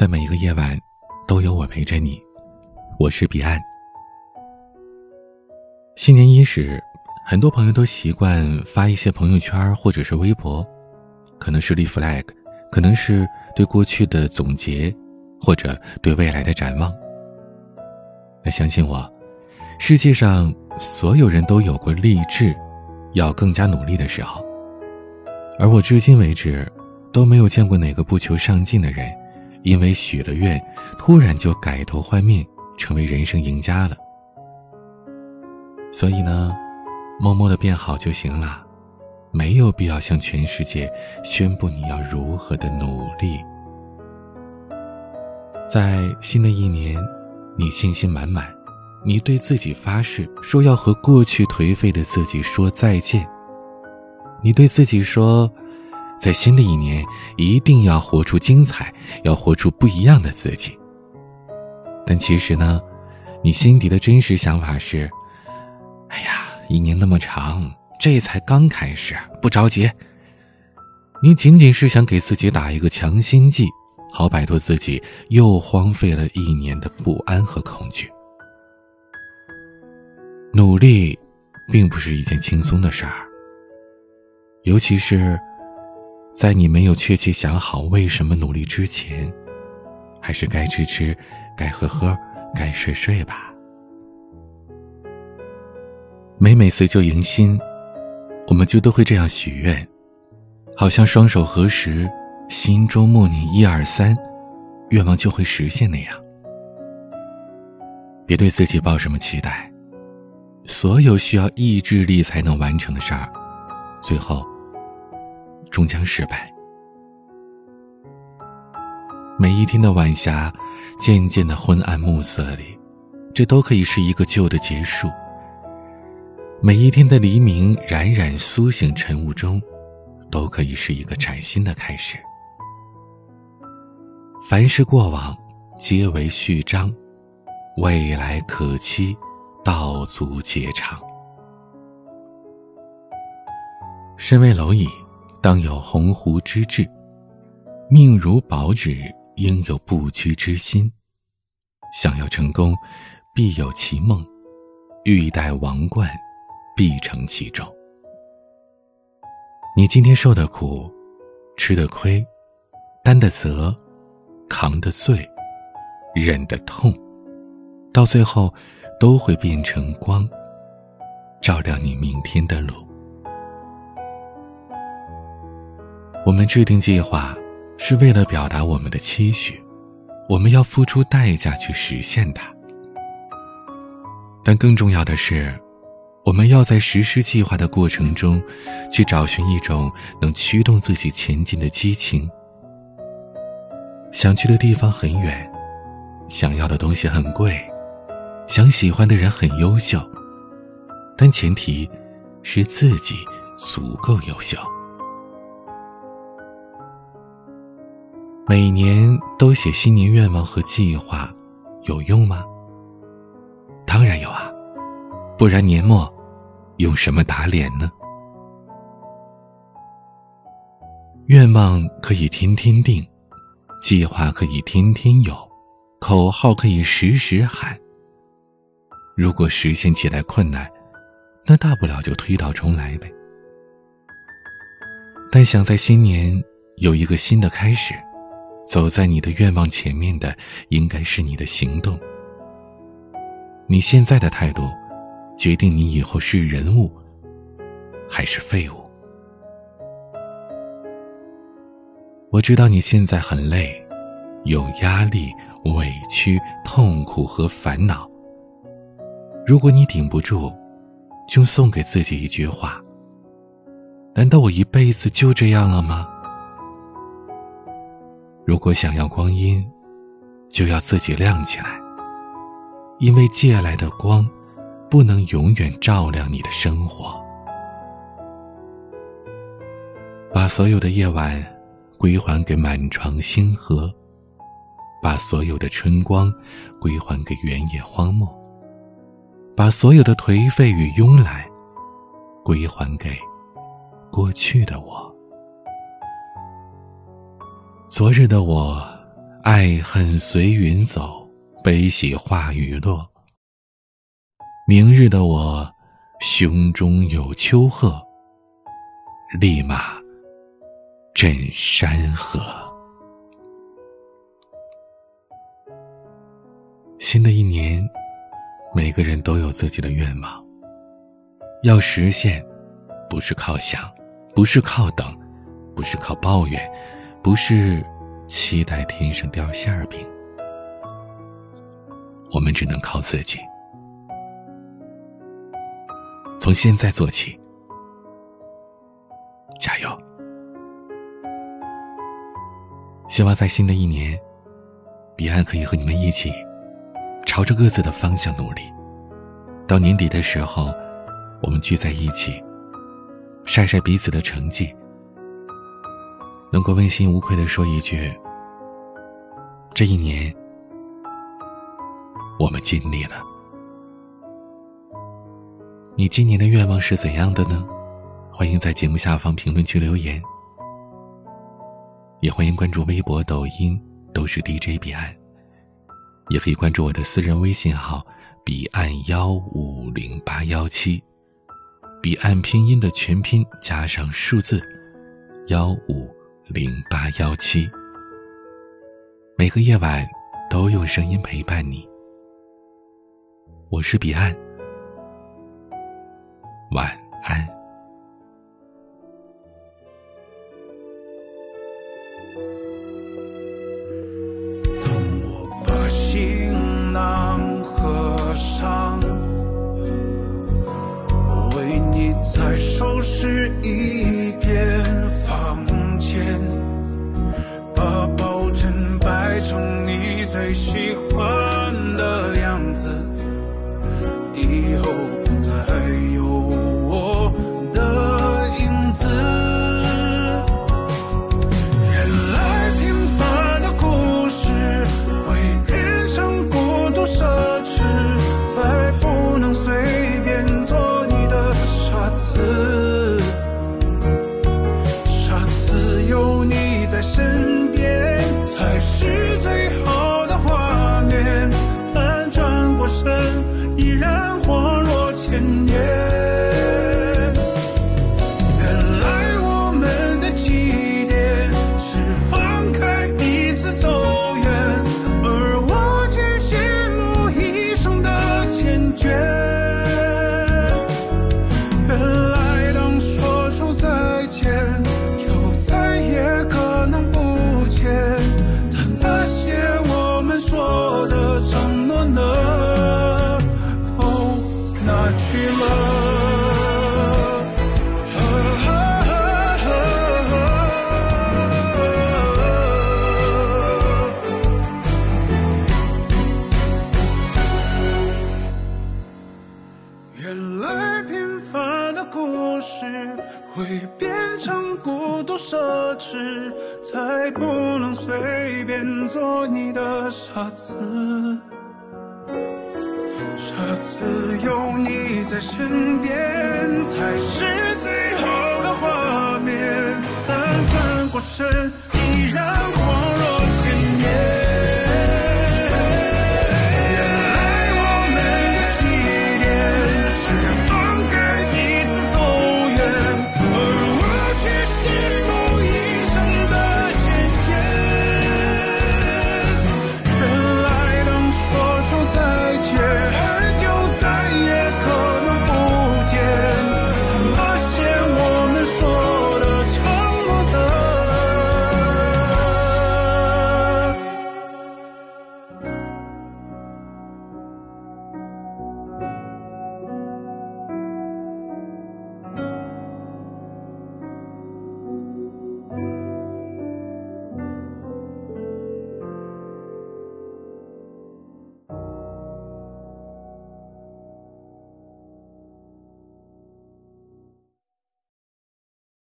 在每一个夜晚，都有我陪着你。我是彼岸。新年伊始，很多朋友都习惯发一些朋友圈或者是微博，可能是立 flag，可能是对过去的总结，或者对未来的展望。那相信我，世界上所有人都有过励志，要更加努力的时候。而我至今为止，都没有见过哪个不求上进的人，因为许了愿，突然就改头换面，成为人生赢家了。所以呢，默默的变好就行了，没有必要向全世界宣布你要如何的努力。在新的一年，你信心满满，你对自己发誓说要和过去颓废的自己说再见。你对自己说，在新的一年一定要活出精彩，要活出不一样的自己。但其实呢，你心底的真实想法是：哎呀，一年那么长，这才刚开始，不着急。你仅仅是想给自己打一个强心剂，好摆脱自己又荒废了一年的不安和恐惧。努力，并不是一件轻松的事儿。尤其是，在你没有确切想好为什么努力之前，还是该吃吃，该喝喝，该睡睡吧。每每辞旧迎新，我们就都会这样许愿，好像双手合十，心中默念一二三，愿望就会实现那样。别对自己抱什么期待，所有需要意志力才能完成的事儿，最后。终将失败。每一天的晚霞，渐渐的昏暗暮色里，这都可以是一个旧的结束。每一天的黎明，冉冉苏醒晨雾中，都可以是一个崭新的开始。凡是过往，皆为序章，未来可期，道阻且长。身为蝼蚁。当有鸿鹄之志，命如薄纸，应有不屈之心。想要成功，必有其梦；欲戴王冠，必承其重。你今天受的苦，吃的亏，担的责，扛的罪，忍的痛，到最后，都会变成光，照亮你明天的路。我们制定计划，是为了表达我们的期许，我们要付出代价去实现它。但更重要的是，我们要在实施计划的过程中，去找寻一种能驱动自己前进的激情。想去的地方很远，想要的东西很贵，想喜欢的人很优秀，但前提是自己足够优秀。每年都写新年愿望和计划，有用吗？当然有啊，不然年末用什么打脸呢？愿望可以天天定，计划可以天天有，口号可以时时喊。如果实现起来困难，那大不了就推倒重来呗。但想在新年有一个新的开始。走在你的愿望前面的，应该是你的行动。你现在的态度，决定你以后是人物，还是废物。我知道你现在很累，有压力、委屈、痛苦和烦恼。如果你顶不住，就送给自己一句话：难道我一辈子就这样了吗？如果想要光阴，就要自己亮起来。因为借来的光，不能永远照亮你的生活。把所有的夜晚归还给满床星河，把所有的春光归还给原野荒漠，把所有的颓废与慵懒归还给过去的我。昨日的我，爱恨随云走，悲喜化雨落。明日的我，胸中有丘壑，立马震山河。新的一年，每个人都有自己的愿望，要实现，不是靠想，不是靠等，不是靠抱怨，不是。期待天上掉馅儿饼，我们只能靠自己。从现在做起，加油！希望在新的一年，彼岸可以和你们一起，朝着各自的方向努力。到年底的时候，我们聚在一起，晒晒彼此的成绩。能够问心无愧的说一句：“这一年，我们尽力了。”你今年的愿望是怎样的呢？欢迎在节目下方评论区留言，也欢迎关注微博、抖音，都是 DJ 彼岸，也可以关注我的私人微信号“彼岸幺五零八幺七”，彼岸拼音的全拼加上数字幺五。零八幺七，每个夜晚都用声音陪伴你。我是彼岸，晚安。成你最喜欢的样子，以后不能随便做你的傻子。傻子有你在身边，才是最好的画面。但转过身，